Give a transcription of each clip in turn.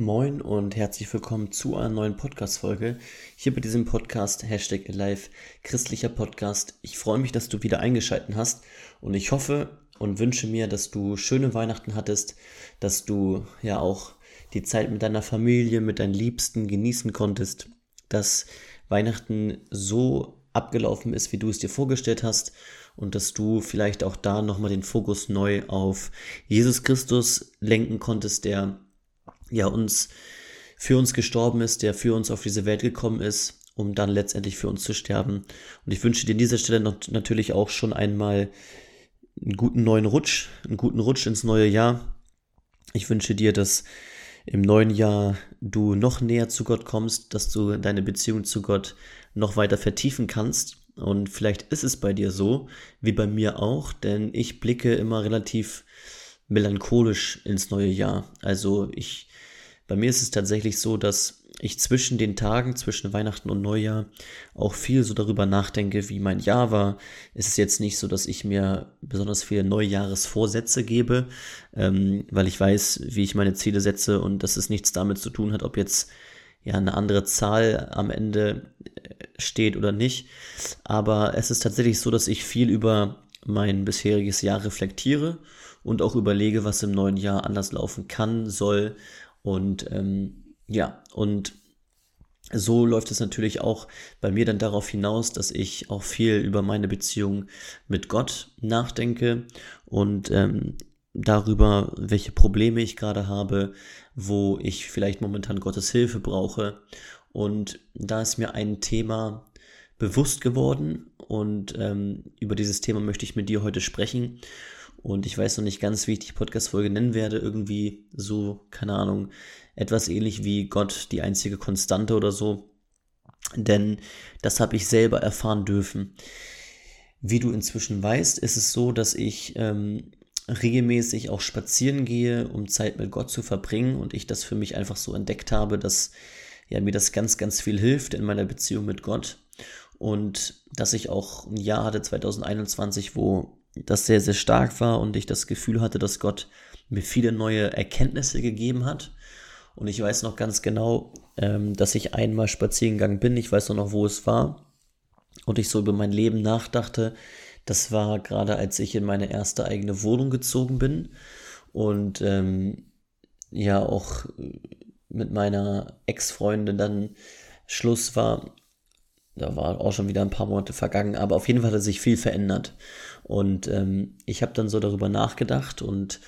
Moin und herzlich willkommen zu einer neuen Podcast-Folge. Hier bei diesem Podcast Hashtag Alive, christlicher Podcast. Ich freue mich, dass du wieder eingeschaltet hast und ich hoffe und wünsche mir, dass du schöne Weihnachten hattest, dass du ja auch die Zeit mit deiner Familie, mit deinen Liebsten genießen konntest, dass Weihnachten so abgelaufen ist, wie du es dir vorgestellt hast und dass du vielleicht auch da nochmal den Fokus neu auf Jesus Christus lenken konntest, der ja uns für uns gestorben ist, der für uns auf diese Welt gekommen ist, um dann letztendlich für uns zu sterben. Und ich wünsche dir an dieser Stelle noch, natürlich auch schon einmal einen guten neuen Rutsch, einen guten Rutsch ins neue Jahr. Ich wünsche dir, dass im neuen Jahr du noch näher zu Gott kommst, dass du deine Beziehung zu Gott noch weiter vertiefen kannst. Und vielleicht ist es bei dir so, wie bei mir auch, denn ich blicke immer relativ melancholisch ins neue Jahr. Also ich bei mir ist es tatsächlich so, dass ich zwischen den Tagen, zwischen Weihnachten und Neujahr auch viel so darüber nachdenke, wie mein Jahr war. Es ist jetzt nicht so, dass ich mir besonders viele Neujahresvorsätze gebe, ähm, weil ich weiß, wie ich meine Ziele setze und dass es nichts damit zu tun hat, ob jetzt ja eine andere Zahl am Ende äh, steht oder nicht. Aber es ist tatsächlich so, dass ich viel über mein bisheriges Jahr reflektiere und auch überlege, was im neuen Jahr anders laufen kann, soll und ähm, ja, und so läuft es natürlich auch bei mir dann darauf hinaus, dass ich auch viel über meine Beziehung mit Gott nachdenke und ähm, darüber, welche Probleme ich gerade habe, wo ich vielleicht momentan Gottes Hilfe brauche. Und da ist mir ein Thema bewusst geworden und ähm, über dieses Thema möchte ich mit dir heute sprechen. Und ich weiß noch nicht ganz, wie ich die Podcast-Folge nennen werde. Irgendwie so, keine Ahnung, etwas ähnlich wie Gott, die einzige Konstante oder so. Denn das habe ich selber erfahren dürfen. Wie du inzwischen weißt, ist es so, dass ich ähm, regelmäßig auch spazieren gehe, um Zeit mit Gott zu verbringen und ich das für mich einfach so entdeckt habe, dass ja mir das ganz, ganz viel hilft in meiner Beziehung mit Gott und dass ich auch ein Jahr hatte 2021, wo das sehr, sehr stark war und ich das Gefühl hatte, dass Gott mir viele neue Erkenntnisse gegeben hat. Und ich weiß noch ganz genau, ähm, dass ich einmal spazieren gegangen bin. Ich weiß noch, noch, wo es war. Und ich so über mein Leben nachdachte. Das war gerade, als ich in meine erste eigene Wohnung gezogen bin. Und ähm, ja, auch mit meiner Ex-Freundin dann Schluss war. Da war auch schon wieder ein paar Monate vergangen. Aber auf jeden Fall hat sich viel verändert. Und ähm, ich habe dann so darüber nachgedacht und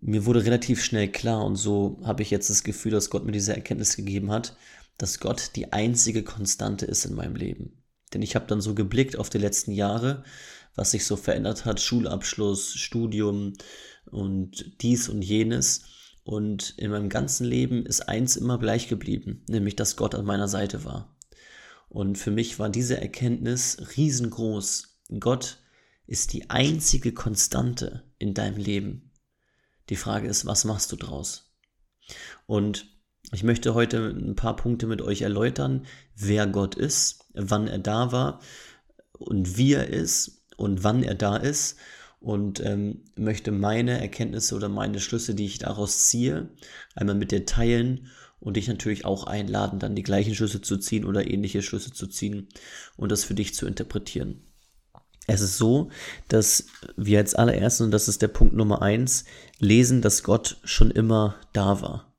mir wurde relativ schnell klar und so habe ich jetzt das Gefühl, dass Gott mir diese Erkenntnis gegeben hat, dass Gott die einzige Konstante ist in meinem Leben. Denn ich habe dann so geblickt auf die letzten Jahre, was sich so verändert hat, Schulabschluss, Studium und dies und jenes. Und in meinem ganzen Leben ist eins immer gleich geblieben, nämlich dass Gott an meiner Seite war. Und für mich war diese Erkenntnis riesengroß. Gott ist die einzige Konstante in deinem Leben. Die Frage ist, was machst du draus? Und ich möchte heute ein paar Punkte mit euch erläutern, wer Gott ist, wann er da war und wie er ist und wann er da ist und ähm, möchte meine Erkenntnisse oder meine Schlüsse, die ich daraus ziehe, einmal mit dir teilen und dich natürlich auch einladen, dann die gleichen Schlüsse zu ziehen oder ähnliche Schlüsse zu ziehen und das für dich zu interpretieren. Es ist so, dass wir als allererstes, und das ist der Punkt Nummer eins, lesen, dass Gott schon immer da war.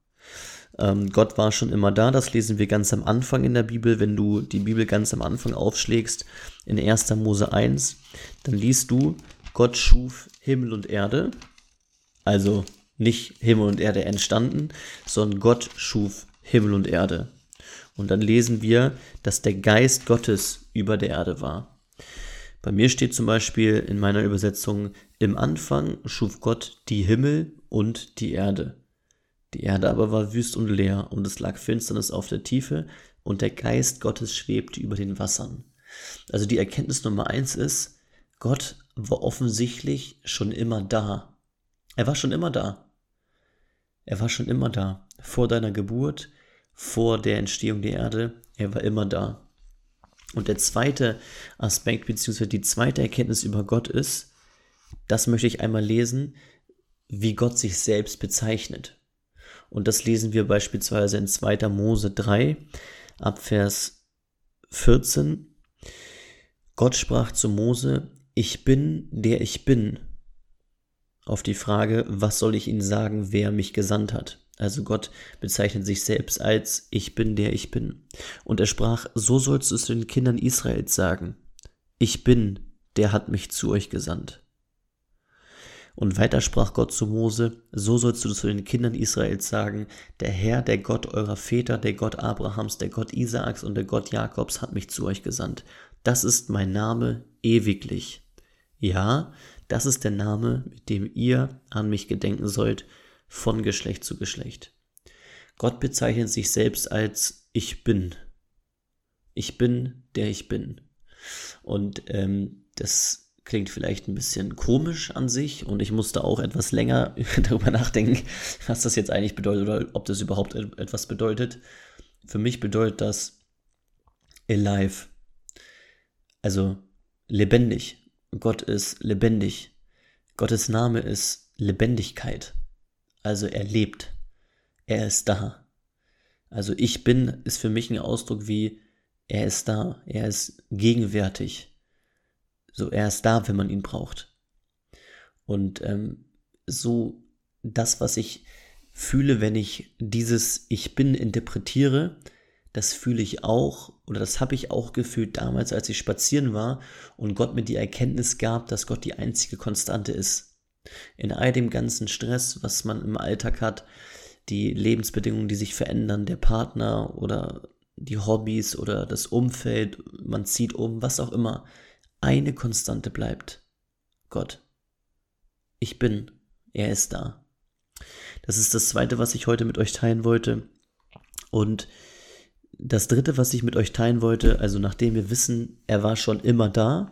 Ähm, Gott war schon immer da, das lesen wir ganz am Anfang in der Bibel. Wenn du die Bibel ganz am Anfang aufschlägst, in 1. Mose 1, dann liest du, Gott schuf Himmel und Erde. Also nicht Himmel und Erde entstanden, sondern Gott schuf Himmel und Erde. Und dann lesen wir, dass der Geist Gottes über der Erde war. Bei mir steht zum Beispiel in meiner Übersetzung, im Anfang schuf Gott die Himmel und die Erde. Die Erde aber war wüst und leer, und es lag Finsternis auf der Tiefe, und der Geist Gottes schwebte über den Wassern. Also die Erkenntnis Nummer eins ist, Gott war offensichtlich schon immer da. Er war schon immer da. Er war schon immer da. Vor deiner Geburt, vor der Entstehung der Erde, er war immer da. Und der zweite Aspekt, beziehungsweise die zweite Erkenntnis über Gott ist, das möchte ich einmal lesen, wie Gott sich selbst bezeichnet. Und das lesen wir beispielsweise in 2. Mose 3 ab Vers 14. Gott sprach zu Mose, ich bin, der ich bin. Auf die Frage, was soll ich Ihnen sagen, wer mich gesandt hat? Also Gott bezeichnet sich selbst als ich bin, der ich bin. Und er sprach, so sollst du es den Kindern Israels sagen. Ich bin, der hat mich zu euch gesandt. Und weiter sprach Gott zu Mose, so sollst du zu den Kindern Israels sagen, der Herr, der Gott eurer Väter, der Gott Abrahams, der Gott Isaaks und der Gott Jakobs hat mich zu euch gesandt. Das ist mein Name ewiglich. Ja, das ist der Name, mit dem ihr an mich gedenken sollt, von Geschlecht zu Geschlecht. Gott bezeichnet sich selbst als ich bin. Ich bin, der ich bin. Und ähm, das klingt vielleicht ein bisschen komisch an sich und ich musste auch etwas länger darüber nachdenken, was das jetzt eigentlich bedeutet oder ob das überhaupt etwas bedeutet. Für mich bedeutet das alive, also lebendig. Gott ist lebendig. Gottes Name ist Lebendigkeit. Also er lebt. Er ist da. Also ich bin ist für mich ein Ausdruck wie er ist da. Er ist gegenwärtig. So er ist da, wenn man ihn braucht. Und ähm, so das, was ich fühle, wenn ich dieses Ich bin interpretiere, das fühle ich auch oder das habe ich auch gefühlt damals, als ich spazieren war und Gott mir die Erkenntnis gab, dass Gott die einzige Konstante ist. In all dem ganzen Stress, was man im Alltag hat, die Lebensbedingungen, die sich verändern, der Partner oder die Hobbys oder das Umfeld, man zieht um, was auch immer, eine Konstante bleibt. Gott. Ich bin. Er ist da. Das ist das Zweite, was ich heute mit euch teilen wollte. Und das dritte, was ich mit euch teilen wollte, also nachdem wir wissen, er war schon immer da,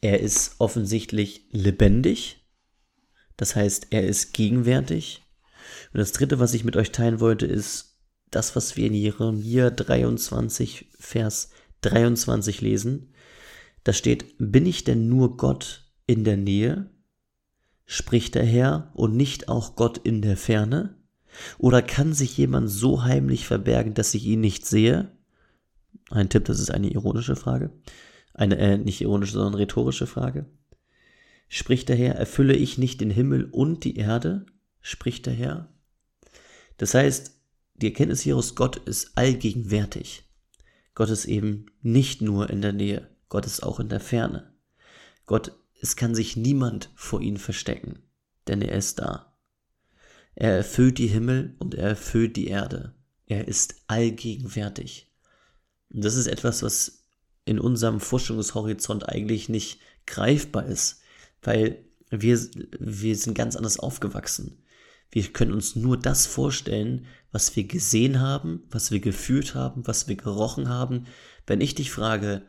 er ist offensichtlich lebendig, das heißt, er ist gegenwärtig. Und das dritte, was ich mit euch teilen wollte, ist das, was wir in Jeremia 23, Vers 23 lesen. Da steht, bin ich denn nur Gott in der Nähe? Spricht der Herr und nicht auch Gott in der Ferne? Oder kann sich jemand so heimlich verbergen, dass ich ihn nicht sehe? Ein Tipp, das ist eine ironische Frage. Eine, äh, nicht ironische, sondern rhetorische Frage. Spricht der Herr, erfülle ich nicht den Himmel und die Erde? Spricht der Herr. Das heißt, die Erkenntnis hieraus, Gott ist allgegenwärtig. Gott ist eben nicht nur in der Nähe, Gott ist auch in der Ferne. Gott, es kann sich niemand vor ihm verstecken, denn er ist da. Er erfüllt die Himmel und er erfüllt die Erde. Er ist allgegenwärtig. Und das ist etwas, was in unserem Forschungshorizont eigentlich nicht greifbar ist, weil wir, wir sind ganz anders aufgewachsen. Wir können uns nur das vorstellen, was wir gesehen haben, was wir gefühlt haben, was wir gerochen haben. Wenn ich dich frage,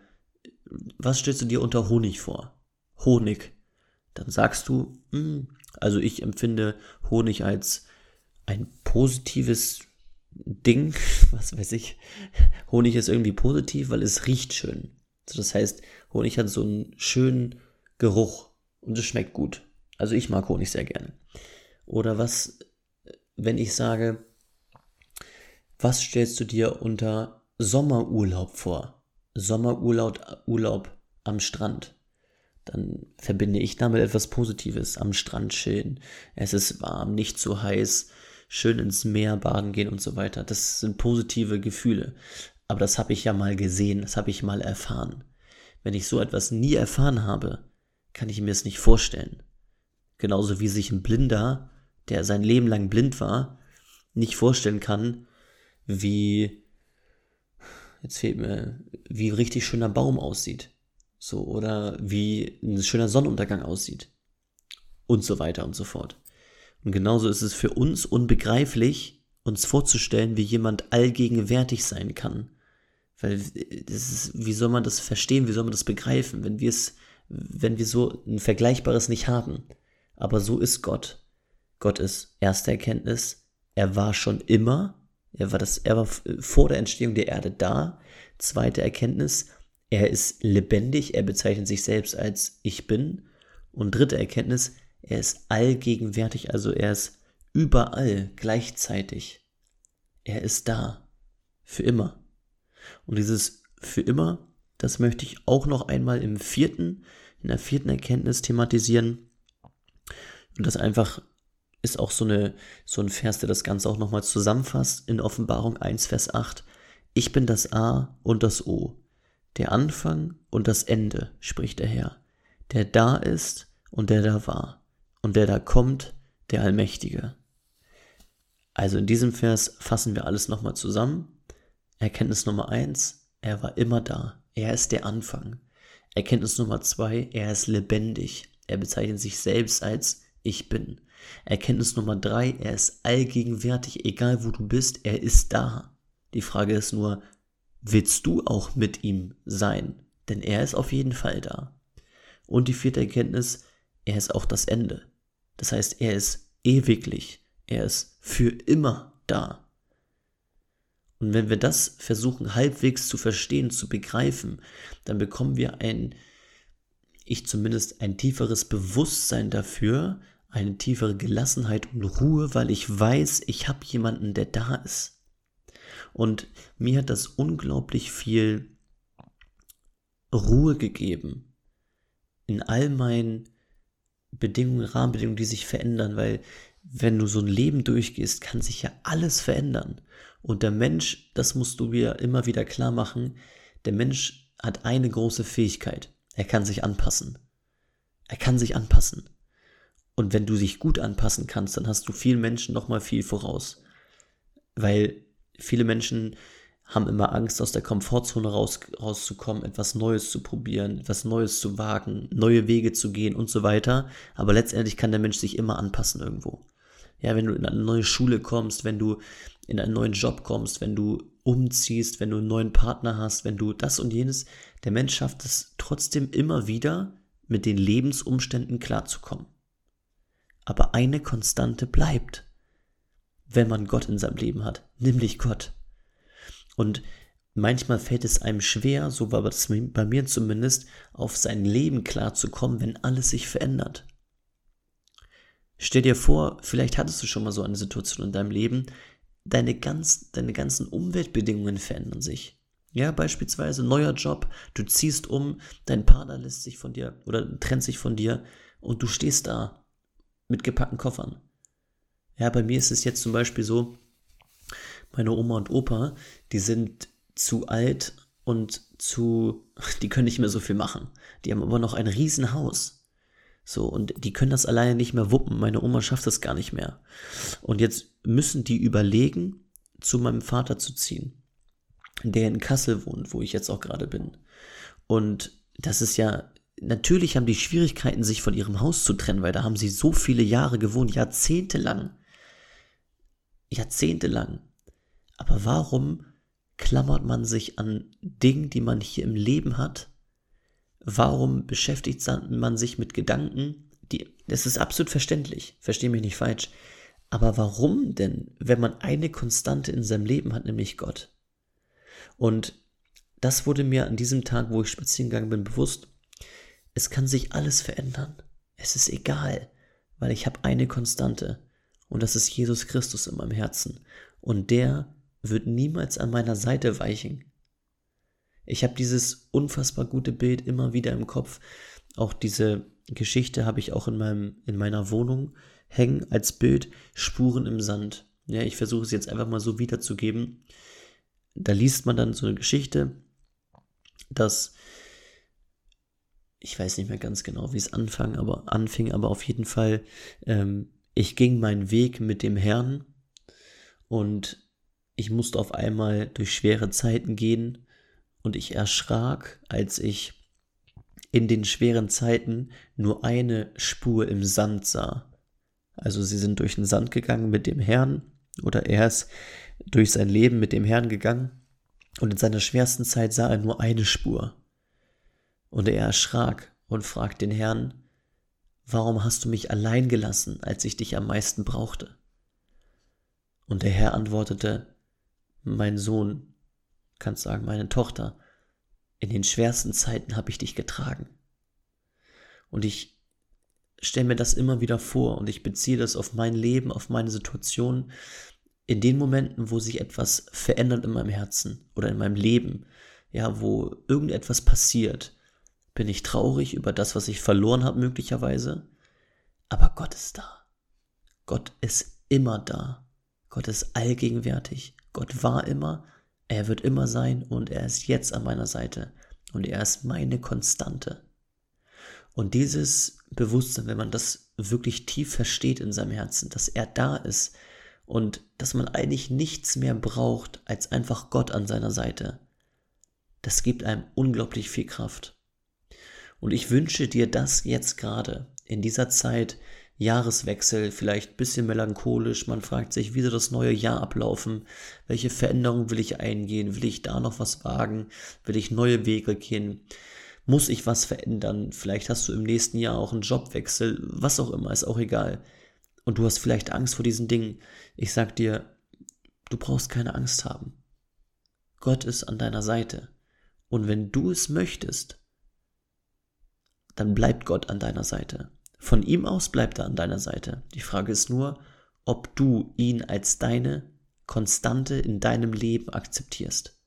was stellst du dir unter Honig vor? Honig. Dann sagst du, mh, hm, also ich empfinde Honig als ein positives Ding, was weiß ich. Honig ist irgendwie positiv, weil es riecht schön. Also das heißt, Honig hat so einen schönen Geruch und es schmeckt gut. Also ich mag Honig sehr gerne. Oder was, wenn ich sage, was stellst du dir unter Sommerurlaub vor? Sommerurlaub Urlaub am Strand dann verbinde ich damit etwas Positives. Am Strand chillen, es ist warm, nicht zu heiß, schön ins Meer baden gehen und so weiter. Das sind positive Gefühle. Aber das habe ich ja mal gesehen, das habe ich mal erfahren. Wenn ich so etwas nie erfahren habe, kann ich mir es nicht vorstellen. Genauso wie sich ein Blinder, der sein Leben lang blind war, nicht vorstellen kann, wie, jetzt fehlt mir, wie ein richtig schöner Baum aussieht. So, oder wie ein schöner Sonnenuntergang aussieht. Und so weiter und so fort. Und genauso ist es für uns unbegreiflich, uns vorzustellen, wie jemand allgegenwärtig sein kann. Weil das ist, wie soll man das verstehen, wie soll man das begreifen, wenn wir es, wenn wir so ein Vergleichbares nicht haben. Aber so ist Gott. Gott ist erste Erkenntnis, er war schon immer, er war das, er war vor der Entstehung der Erde da. Zweite Erkenntnis, er ist lebendig, er bezeichnet sich selbst als ich bin. Und dritte Erkenntnis, er ist allgegenwärtig, also er ist überall gleichzeitig. Er ist da. Für immer. Und dieses für immer, das möchte ich auch noch einmal im vierten, in der vierten Erkenntnis thematisieren. Und das einfach ist auch so, eine, so ein Vers, der das Ganze auch nochmal zusammenfasst in Offenbarung 1, Vers 8. Ich bin das A und das O, der Anfang und das Ende, spricht der Herr, der da ist und der da war und der da kommt, der Allmächtige. Also in diesem Vers fassen wir alles nochmal zusammen. Erkenntnis Nummer 1, er war immer da, er ist der Anfang. Erkenntnis Nummer 2, er ist lebendig, er bezeichnet sich selbst als ich bin. Erkenntnis Nummer drei, er ist allgegenwärtig, egal wo du bist, er ist da. Die Frage ist nur, willst du auch mit ihm sein? Denn er ist auf jeden Fall da. Und die vierte Erkenntnis, er ist auch das Ende. Das heißt, er ist ewiglich, er ist für immer da. Und wenn wir das versuchen halbwegs zu verstehen, zu begreifen, dann bekommen wir ein, ich zumindest ein tieferes Bewusstsein dafür, eine tiefere Gelassenheit und Ruhe, weil ich weiß, ich habe jemanden, der da ist. Und mir hat das unglaublich viel Ruhe gegeben in all meinen Bedingungen, Rahmenbedingungen, die sich verändern, weil wenn du so ein Leben durchgehst, kann sich ja alles verändern. Und der Mensch, das musst du mir immer wieder klar machen, der Mensch hat eine große Fähigkeit. Er kann sich anpassen. Er kann sich anpassen. Und wenn du dich gut anpassen kannst, dann hast du vielen Menschen nochmal viel voraus. Weil viele Menschen haben immer Angst, aus der Komfortzone raus, rauszukommen, etwas Neues zu probieren, etwas Neues zu wagen, neue Wege zu gehen und so weiter. Aber letztendlich kann der Mensch sich immer anpassen irgendwo. Ja, wenn du in eine neue Schule kommst, wenn du in einen neuen Job kommst, wenn du umziehst, wenn du einen neuen Partner hast, wenn du das und jenes, der Mensch schafft es trotzdem immer wieder, mit den Lebensumständen klarzukommen. Aber eine Konstante bleibt, wenn man Gott in seinem Leben hat, nämlich Gott. Und manchmal fällt es einem schwer, so war das bei mir zumindest, auf sein Leben klarzukommen, wenn alles sich verändert. Stell dir vor, vielleicht hattest du schon mal so eine Situation in deinem Leben, deine, ganz, deine ganzen Umweltbedingungen verändern sich. Ja, beispielsweise neuer Job, du ziehst um, dein Partner lässt sich von dir oder trennt sich von dir und du stehst da mit gepackten Koffern. Ja, bei mir ist es jetzt zum Beispiel so, meine Oma und Opa, die sind zu alt und zu, die können nicht mehr so viel machen. Die haben aber noch ein Riesenhaus. So, und die können das alleine nicht mehr wuppen. Meine Oma schafft das gar nicht mehr. Und jetzt müssen die überlegen, zu meinem Vater zu ziehen, der in Kassel wohnt, wo ich jetzt auch gerade bin. Und das ist ja natürlich haben die Schwierigkeiten, sich von ihrem Haus zu trennen, weil da haben sie so viele Jahre gewohnt, jahrzehntelang. Jahrzehntelang. Aber warum klammert man sich an Dingen, die man hier im Leben hat? Warum beschäftigt man sich mit Gedanken, die, das ist absolut verständlich, verstehe mich nicht falsch. Aber warum denn, wenn man eine Konstante in seinem Leben hat, nämlich Gott? Und das wurde mir an diesem Tag, wo ich spazieren gegangen bin, bewusst. Es kann sich alles verändern. Es ist egal, weil ich habe eine Konstante und das ist Jesus Christus in meinem Herzen. Und der wird niemals an meiner Seite weichen. Ich habe dieses unfassbar gute Bild immer wieder im Kopf. Auch diese Geschichte habe ich auch in, meinem, in meiner Wohnung hängen als Bild Spuren im Sand. Ja, ich versuche es jetzt einfach mal so wiederzugeben. Da liest man dann so eine Geschichte, dass ich weiß nicht mehr ganz genau, wie es anfang, aber anfing, aber auf jeden Fall, ähm, ich ging meinen Weg mit dem Herrn und ich musste auf einmal durch schwere Zeiten gehen und ich erschrak, als ich in den schweren Zeiten nur eine Spur im Sand sah. Also sie sind durch den Sand gegangen mit dem Herrn oder er ist durch sein Leben mit dem Herrn gegangen und in seiner schwersten Zeit sah er nur eine Spur. Und er erschrak und fragt den Herrn, warum hast du mich allein gelassen, als ich dich am meisten brauchte? Und der Herr antwortete, mein Sohn, kannst sagen, meine Tochter, in den schwersten Zeiten habe ich dich getragen. Und ich stelle mir das immer wieder vor und ich beziehe das auf mein Leben, auf meine Situation, in den Momenten, wo sich etwas verändert in meinem Herzen oder in meinem Leben, ja, wo irgendetwas passiert, bin ich traurig über das, was ich verloren habe möglicherweise, aber Gott ist da. Gott ist immer da. Gott ist allgegenwärtig. Gott war immer, er wird immer sein und er ist jetzt an meiner Seite und er ist meine Konstante. Und dieses Bewusstsein, wenn man das wirklich tief versteht in seinem Herzen, dass er da ist und dass man eigentlich nichts mehr braucht als einfach Gott an seiner Seite, das gibt einem unglaublich viel Kraft. Und ich wünsche dir das jetzt gerade in dieser Zeit, Jahreswechsel, vielleicht ein bisschen melancholisch. Man fragt sich, wie soll das neue Jahr ablaufen? Welche Veränderungen will ich eingehen? Will ich da noch was wagen? Will ich neue Wege gehen? Muss ich was verändern? Vielleicht hast du im nächsten Jahr auch einen Jobwechsel, was auch immer, ist auch egal. Und du hast vielleicht Angst vor diesen Dingen. Ich sag dir, du brauchst keine Angst haben. Gott ist an deiner Seite. Und wenn du es möchtest, dann bleibt Gott an deiner Seite. Von ihm aus bleibt er an deiner Seite. Die Frage ist nur, ob du ihn als deine Konstante in deinem Leben akzeptierst.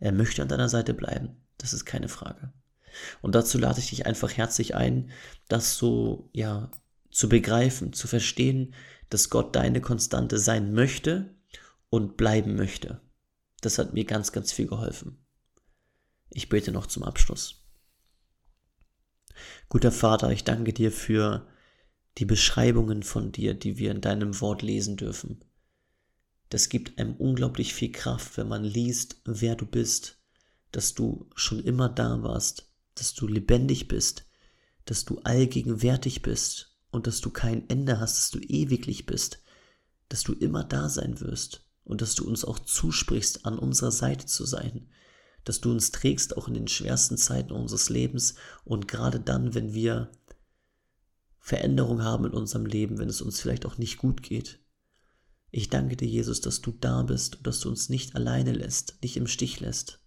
Er möchte an deiner Seite bleiben. Das ist keine Frage. Und dazu lade ich dich einfach herzlich ein, das so, ja, zu begreifen, zu verstehen, dass Gott deine Konstante sein möchte und bleiben möchte. Das hat mir ganz, ganz viel geholfen. Ich bete noch zum Abschluss. Guter Vater, ich danke dir für die Beschreibungen von dir, die wir in deinem Wort lesen dürfen. Das gibt einem unglaublich viel Kraft, wenn man liest, wer du bist, dass du schon immer da warst, dass du lebendig bist, dass du allgegenwärtig bist und dass du kein Ende hast, dass du ewiglich bist, dass du immer da sein wirst und dass du uns auch zusprichst, an unserer Seite zu sein, dass du uns trägst auch in den schwersten Zeiten unseres Lebens und gerade dann, wenn wir Veränderung haben in unserem Leben, wenn es uns vielleicht auch nicht gut geht. Ich danke dir, Jesus, dass du da bist und dass du uns nicht alleine lässt, nicht im Stich lässt.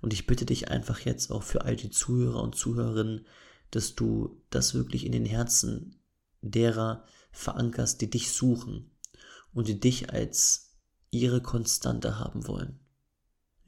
Und ich bitte dich einfach jetzt auch für all die Zuhörer und Zuhörerinnen, dass du das wirklich in den Herzen derer verankerst, die dich suchen und die dich als ihre Konstante haben wollen.